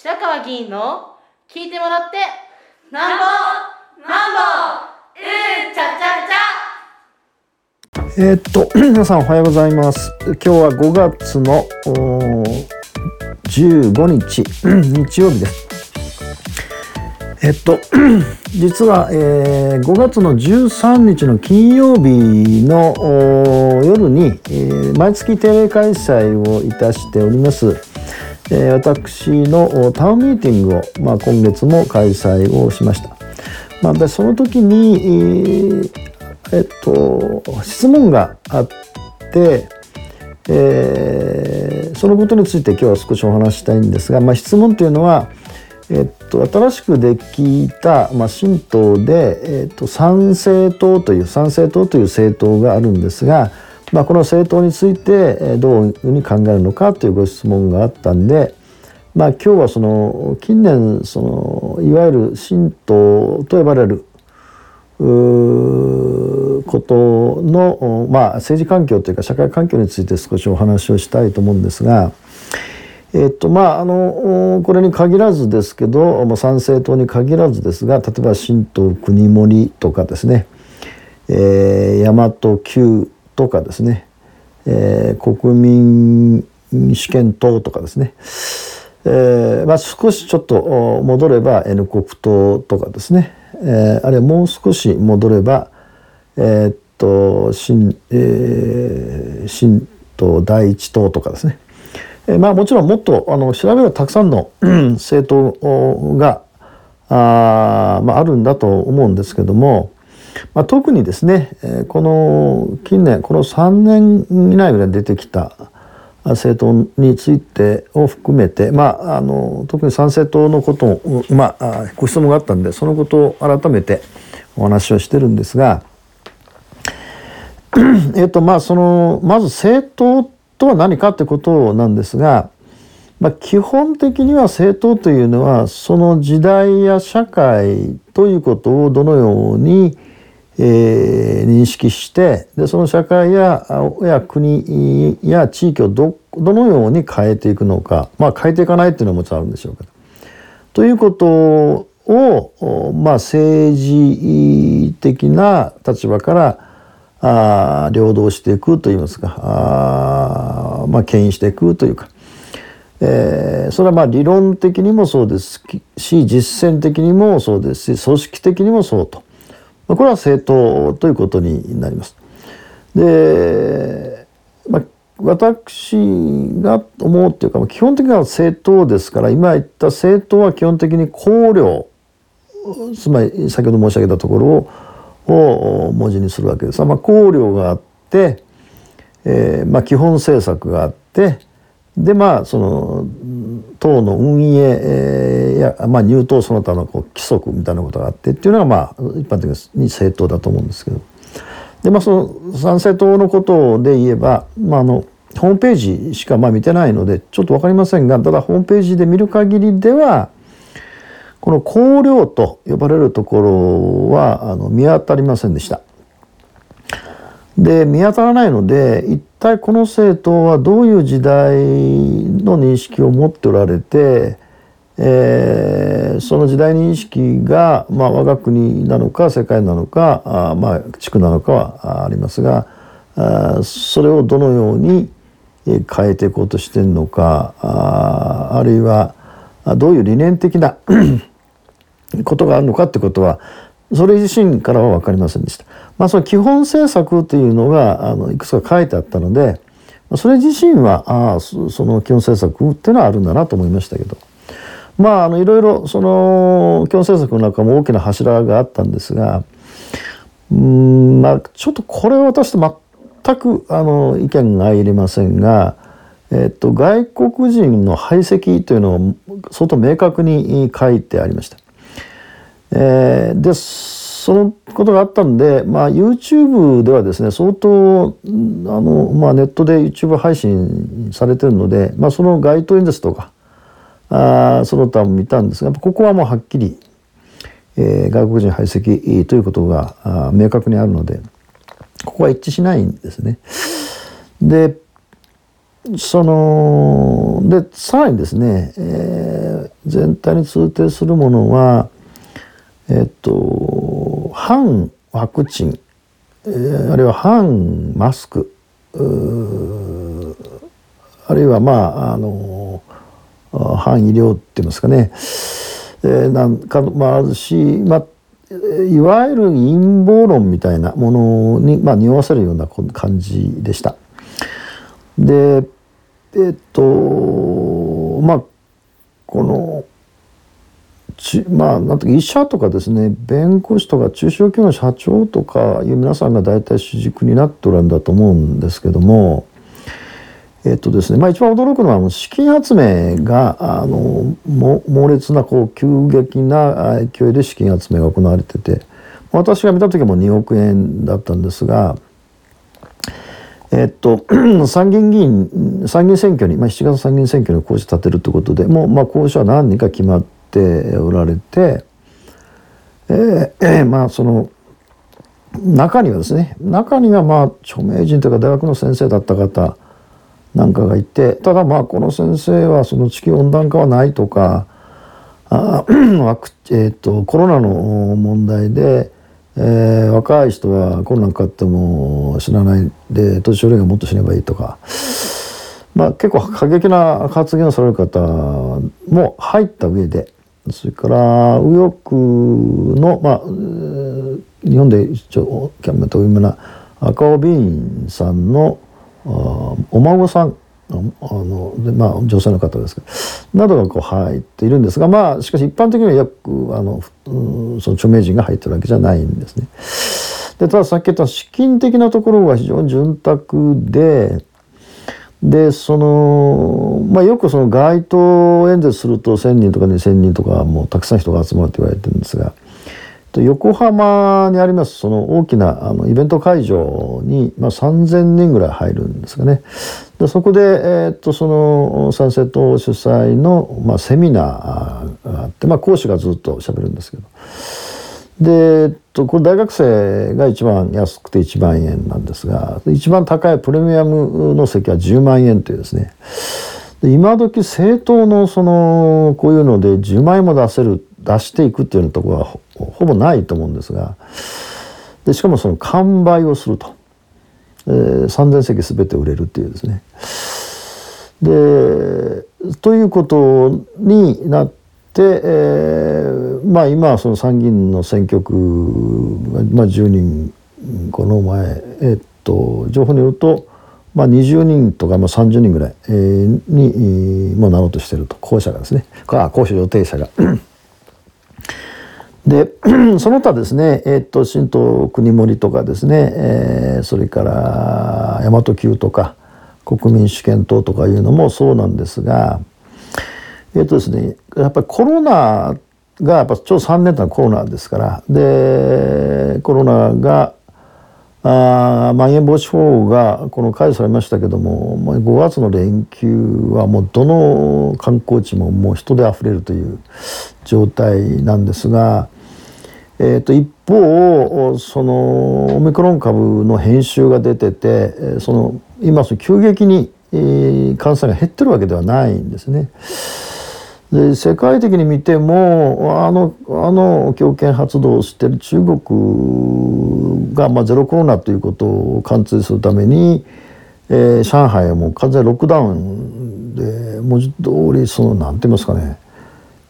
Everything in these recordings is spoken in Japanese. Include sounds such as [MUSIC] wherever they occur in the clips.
白川議員の聞いてもらってなんぼなんぼうんちゃちゃちゃ。えーっと [CLEARS THROAT] 皆さんおはようございます。今日は5月のおー15日 [CLEARS THROAT] 日曜日です。えっと [CLEARS THROAT] 実は、えー5月の13日の金曜日の夜に、えー毎月定例開催をいたしております、え私のタウンミーティングを、まあ、今月も開催をしました。まあ、でその時に、えっと、質問があって、えーそのことについて今日は少しお話ししたいんですが、まあ、質問というのは、えっと、新しくできた、まあ、新党で、えっと、参政党という参政党という政党があるんですが、まあ、この政党についてどういうふうに考えるのかというご質問があったんで、まあ、今日はその近年そのいわゆる新党と呼ばれることの、まあ、政治環境というか社会環境について少しお話をしたいと思うんですが、えっとまあ、あのこれに限らずですけど参政党に限らずですが例えば新党国盛とかですね、えー、大和旧とかですね、えー国民主権党とかですね、えーまあ、少しちょっと戻れば N 国党とかですね、えーあるいはもう少し戻ればえーっと新,、えー新党第一党とかですね、えーまあもちろんもっとあの調べればたくさんの政党があ、まあ、あるんだと思うんですけども、まあ、特にですね、この近年この3年以内ぐらい出てきた政党についてを含めて、まあ、あの特に参政党のことを、まあ、あご質問があったんでそのことを改めてお話をしてるんですが、えっとまあそのまず政党とは何かってことなんですが、まあ、基本的には政党というのはその時代や社会ということをどのように、えー認識してでその社会やや国や地域をどどのように変えていくのか。まあ変えていかないっていうのはもちろんあるんでしょうけど。ということを、まあ、政治的な立場からあ領導していくといいますか。あ、まあ、牽引していくというか、えーそれはまあ理論的にもそうですし実践的にもそうですし組織的にもそうと、これは政党ということになります。で、まあ、私が思うっていうか基本的には政党ですから今言った政党は基本的に綱領つまり先ほど申し上げたところを文字にするわけです。まあ、綱領があって、えーまあ、基本政策があってでまあその党の運営えーや、まあ、入党その他のこう規則みたいなことがあってっていうのがまあ一般的に政党だと思うんですけどでまあその参政党のことで言えば、まあ、あのホームページしかまあ見てないのでちょっと分かりませんがただホームページで見る限りではこの綱領と呼ばれるところはあの見当たりませんでした。で見当たらないので一体この政党はどういう時代の認識を持っておられて、えーその時代認識が、まあ、我が国なのか世界なのかあまあ地区なのかはありますがあそれをどのように変えていこうとしているのかああるいはどういう理念的な [COUGHS] ことがあるのかってことはそれ自身からは分かりませんでした。まあ、その基本政策というのがあのいくつか書いてあったのでそれ自身はあその基本政策っていうのはあるんだなと思いましたけどまああのいろいろその基本政策の中も大きな柱があったんですがうんまあちょっとこれは私と全くあの意見が入れませんが、えっと、外国人の排斥というのを相当明確に書いてありました。えーでそのことがあったんで、まあ、YouTube ではですね相当あの、まあ、ネットで YouTube 配信されてるので、まあ、その街頭演説とかあその他も見たんですがここはもうはっきり、えー外国人排斥ということがあ明確にあるのでここは一致しないんですね。でそのでさらにですね、えー全体に通底するものはえっと反ワクチン、えあるいは反マスクあるいはまああの反医療って言いますかね、えーなんかもあるし、まあ、いわゆる陰謀論みたいなものに、まあ、匂わせるような感じでした。でえっとまあこのまあなんと医者とかですね弁護士とか中小企業の社長とかいう皆さんが大体主軸になっておるんだと思うんですけどもえっとですねまあ一番驚くのは資金集めがあのも猛烈なこう急激な勢いで資金集めが行われてて私が見た時も2億円だったんですが。えっと、[CLEARS THROAT] 参議院議員参議院選挙に、まあ、7月参議院選挙に候補者立てるということでもう、まあ、候補者は何人か決まってておられて、えーえーまあその中にはですね中にはまあ著名人というか大学の先生だった方なんかがいてただまあこの先生はその地球温暖化はないとかあ [CLEARS THROAT] ワクえー、とコロナの問題で、えー若い人はコロナかかっても死なないで年寄りがもっと死ねばいいとか、まあ、結構過激な発言をされる方も入った上でそれから右翼の、まあ、日本で一応キャンメと有名な赤尾ビーンさんのお孫さんあのでまあ女性の方ですけどなどがこう入っているんですがまあしかし一般的には約あの、うんその著名人が入ってるわけじゃないんですね。でたださっき言った資金的なところが非常に潤沢ででそのまあよくその街頭演説すると1,000人とか2,000人とかもうたくさん人が集まると言われてるんですが横浜にありますその大きなあのイベント会場に、まあ、3,000人ぐらい入るんですかね。でそこで、えーっとそのサンセット主催の、まあ、セミナーがあって、まあ、講師がずっと喋るんですけどで、えっと、これ大学生が一番安くて1万円なんですが一番高いプレミアムの席は10万円というですね。で今時政党のそのこういうので10万円も出せる出していくっていうところはほほぼないと思うんですが。でしかもその完売をすると、えー、3,000席全て売れるっていうですね。でということになって、えーまあ今はその参議院の選挙区、まあ、10人この前えっと情報によると、まあ、20人とか、まあ、30人ぐらい、にもうなろうとしてると候補者がですねあ候補予定者が。で [CLEARS THROAT] その他ですね、えー、と新党国盛とかですね、えーそれから大和急とか国民主権党とかいうのもそうなんですがえっ、とですねやっぱりコロナがやっぱちょうど3年間コロナですからでコロナがあまん延防止法がこの解除されましたけども5月の連休はもうどの観光地ももう人であふれるという状態なんですが、えー、と一方そのオミクロン株の編集が出ててその今その急激に、感染が減ってるわけではないんですね。で世界的に見てもあのあの強権発動をしている中国が、まあ、ゼロコロナということを貫通するために、えー上海はもう完全ロックダウンで文字通りそのなんて言いますかね、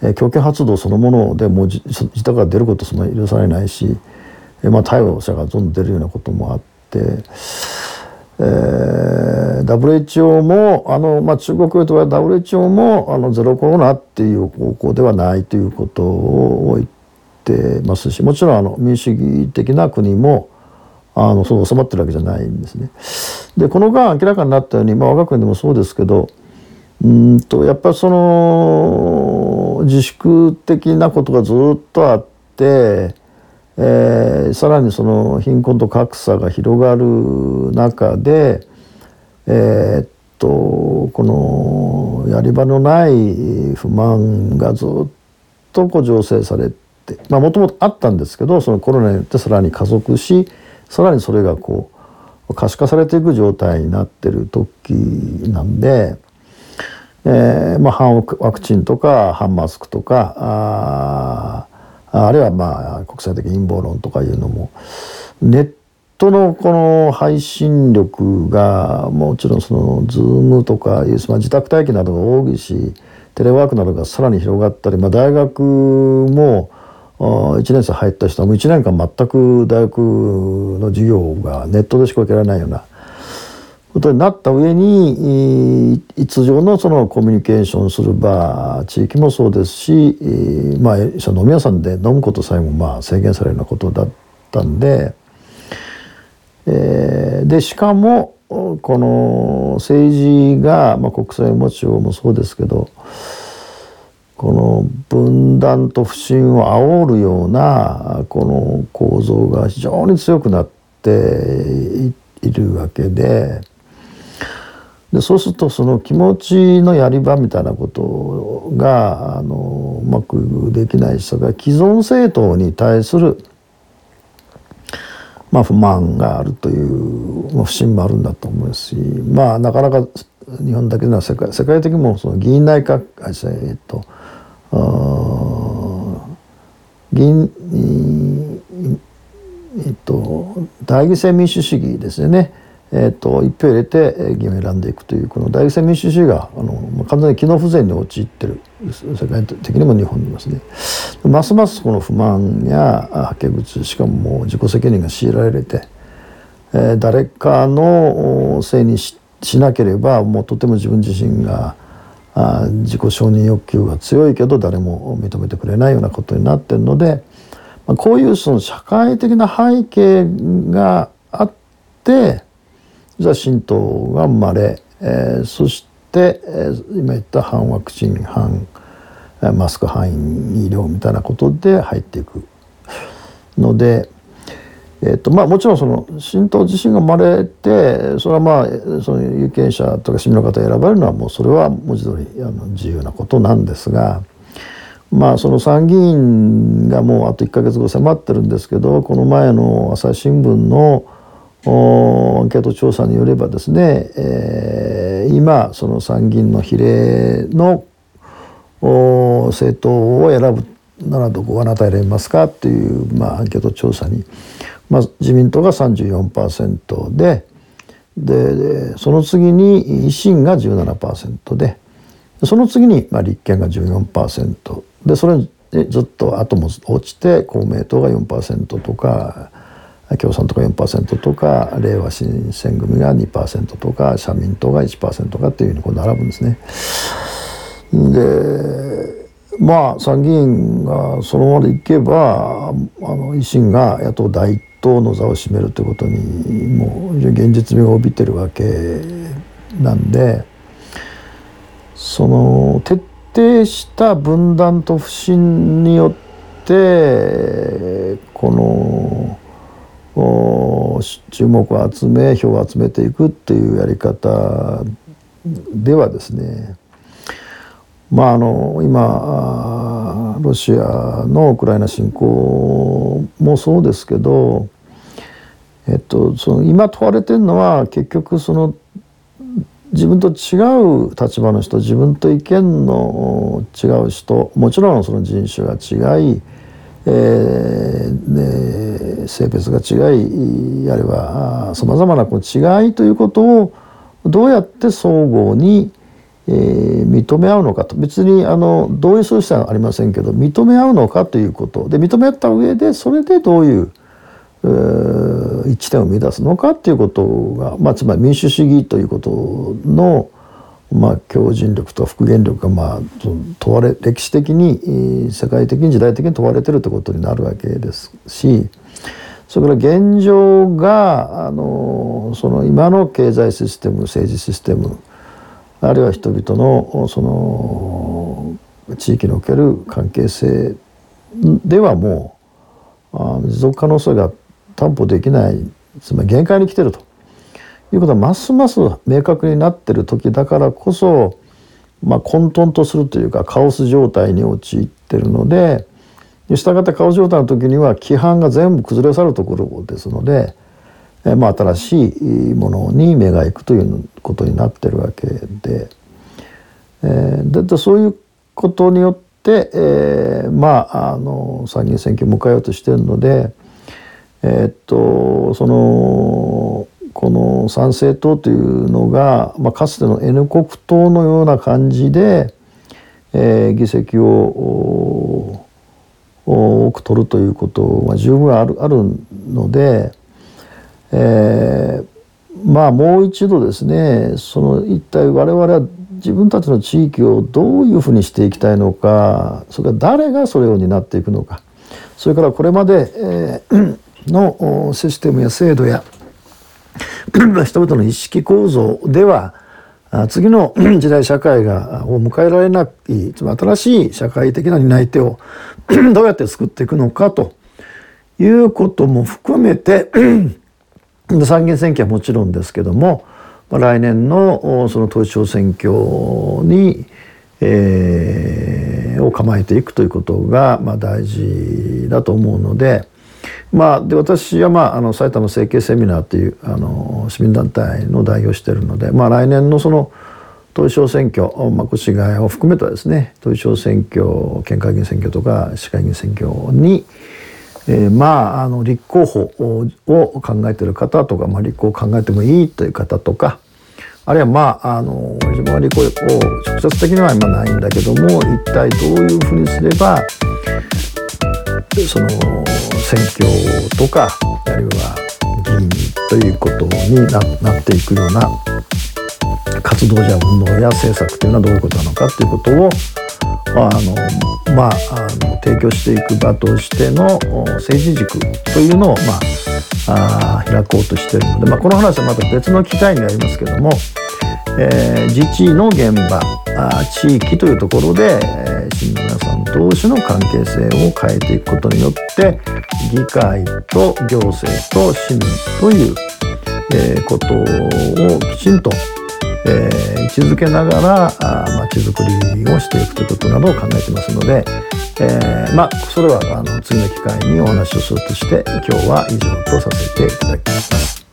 えー強権発動そのものでもう自自宅から出ることその許されないし、えーまあ、逮捕者がどんどん出るようなこともあって。えー WHO もあの、まあ、中国とは WHO もあのゼロコロナっていう方向ではないということを言ってますしもちろんあの民主主義的な国もあのそう収まってるわけじゃないんですね。でこの間明らかになったように、まあ、我が国でもそうですけどうんとやっぱりその自粛的なことがずっとあって、えーさらにその貧困と格差が広がる中で、えーっとこのやり場のない不満がずっとこう醸成されてまあもともとあったんですけどそのコロナによってさらに加速しさらにそれがこう可視化されていく状態になってる時なんでえーまあ、反ワクチンとか反マスクとかああるいはまあ国際的陰謀論とかいうのもネットのこの配信力がもちろんその Zoom とかいう、自宅待機などが多いしテレワークなどがさらに広がったり、まあ、大学も1年生入った人も1年間全く大学の授業がネットでしか受けられないようなことになった上に通常のそのコミュニケーションする場地域もそうですし、まあ、その飲み屋さんで飲むことさえもまあ制限されるようなことだったんで、え、でしかもこの政治が、まあ、国際持ちようもそうですけどこの分断と不信を煽るようなこの構造が非常に強くなっているわけで。でそうするとその気持ちのやり場みたいなことがあのうまくできない人が既存政党に対する、まあ、不満があるという、まあ、不信もあるんだと思いますしまあなかなか日本だけでは世界世界的にもその議員内閣えっと議員えっと代議制民主主義ですよね。えーと、一票入れて議員を選んでいくというこの大戦民主主義があの完全に機能不全に陥ってる世界的にも日本にいますね。ますますこの不満やはけ口しかももう自己責任が強いられて、えー、誰かのせいにししなければもうとても自分自身があ自己承認欲求が強いけど誰も認めてくれないようなことになってるので、まあ、こういうその社会的な背景があってじゃあ神道が生まれ、えー、そして、えー、今言った反ワクチン反マスク反医療みたいなことで入っていくので、えーとまあ、もちろんその神道自身が生まれてそれはまあその有権者とか市民の方が選ばれるのはもうそれは文字通りあの自由なことなんですが。まあその参議院がもうあと1か月後迫ってるんですけどこの前の朝日新聞のアンケート調査によればですね、えー、今その参議院の比例の政党を選ぶならどこあなた選びますかっていう、まあ、アンケート調査に、まあ、自民党が34%ででその次に維新が17%でその次に、まあ、立憲が14%でそれにずっと後も落ちて公明党が4%とか共産党が4%とかれいわ新選組が2%とか社民党が1%とかっていうふうにこう並ぶんですね。でまあ参議院がそのままでいけばあの維新が野党第一党の座を占めるということにもう現実味を帯びてるわけなんでその徹底した分断と不信によってこの注目を集め票を集めていくっていうやり方ではですねまああの今ロシアのウクライナ侵攻もそうですけど、えっと、その今問われてるのは結局その自分と違う立場の人自分と意見の違う人もちろんその人種が違いえー、性別が違いあるいはさまざまなこの違いということをどうやって相互に、えー、認め合うのかと。別にあの同意する必要はありませんけど認め合うのかということ。で認め合った上でそれでどういう、えー、一致点を生み出すのかっていうことが、まあ、つまり民主主義ということのまあ、強靭力と復元力が、まあ、問われ歴史的に世界的に時代的に問われてるということになるわけですしそれから現状があのその今の経済システム政治システムあるいは人々のその地域における関係性ではもう持続可能性が担保できないつまり限界に来てると。いうことはますます明確になってる時だからこそ、まあ、混沌とするというかカオス状態に陥ってるのでしたがってカオス状態の時には規範が全部崩れ去るところですので、えまあ、新しいものに目が行くということになってるわけで、えー、でそういうことによって、えー、まああの参議院選挙を迎えようとしているので、えー、っとそのこの参政党というのが、まあ、かつての N 国党のような感じで、えー、議席を多く取るということは十分あるあるので、えー、まあもう一度ですねその一体我々は自分たちの地域をどういうふうにしていきたいのかそれから誰がそれを担っていくのかそれからこれまで、のシステムや制度や [CLEARS THROAT] 人々の意識構造では次の [CLEARS THROAT] 時代社会がを迎えられないつまり新しい社会的な担い手を [CLEARS THROAT] どうやって作っていくのかということも含めて参議院選挙はもちろんですけども来年のその統一地方選挙に、えー、を構えていくということが、まあ、大事だと思うので。まあ、で私は、まあ、あの埼玉政経セミナーというあの市民団体の代表しているので、まあ、来年のその統一地方選挙、まあ、越谷を含めたですね統一地方選挙県会議員選挙とか市会議員選挙に、えー、まああの立候補を考えている方とか、まあ、立候補を考えてもいいという方とかあるいはまああの自分は立候補を直接的には今ないんだけども一体どういうふうにすればその選挙とかあるいは議員ということになっていくような活動や運動や政策というのはどういうことなのかということをあのまああの提供していく場としての政治軸というのを、まあ、あ開こうとしているので、まあ、この話はまた別の機会になりますけども、えー、自治の現場あ地域というところで、えー、同士の関係性を変えていくことによって議会と行政と市民という、えー、ことをきちんと、えー、位置づけながらまちづくりをしていくということなどを考えてますので、えー、まあそれはあの次の機会にお話をするとして今日は以上とさせていただきます。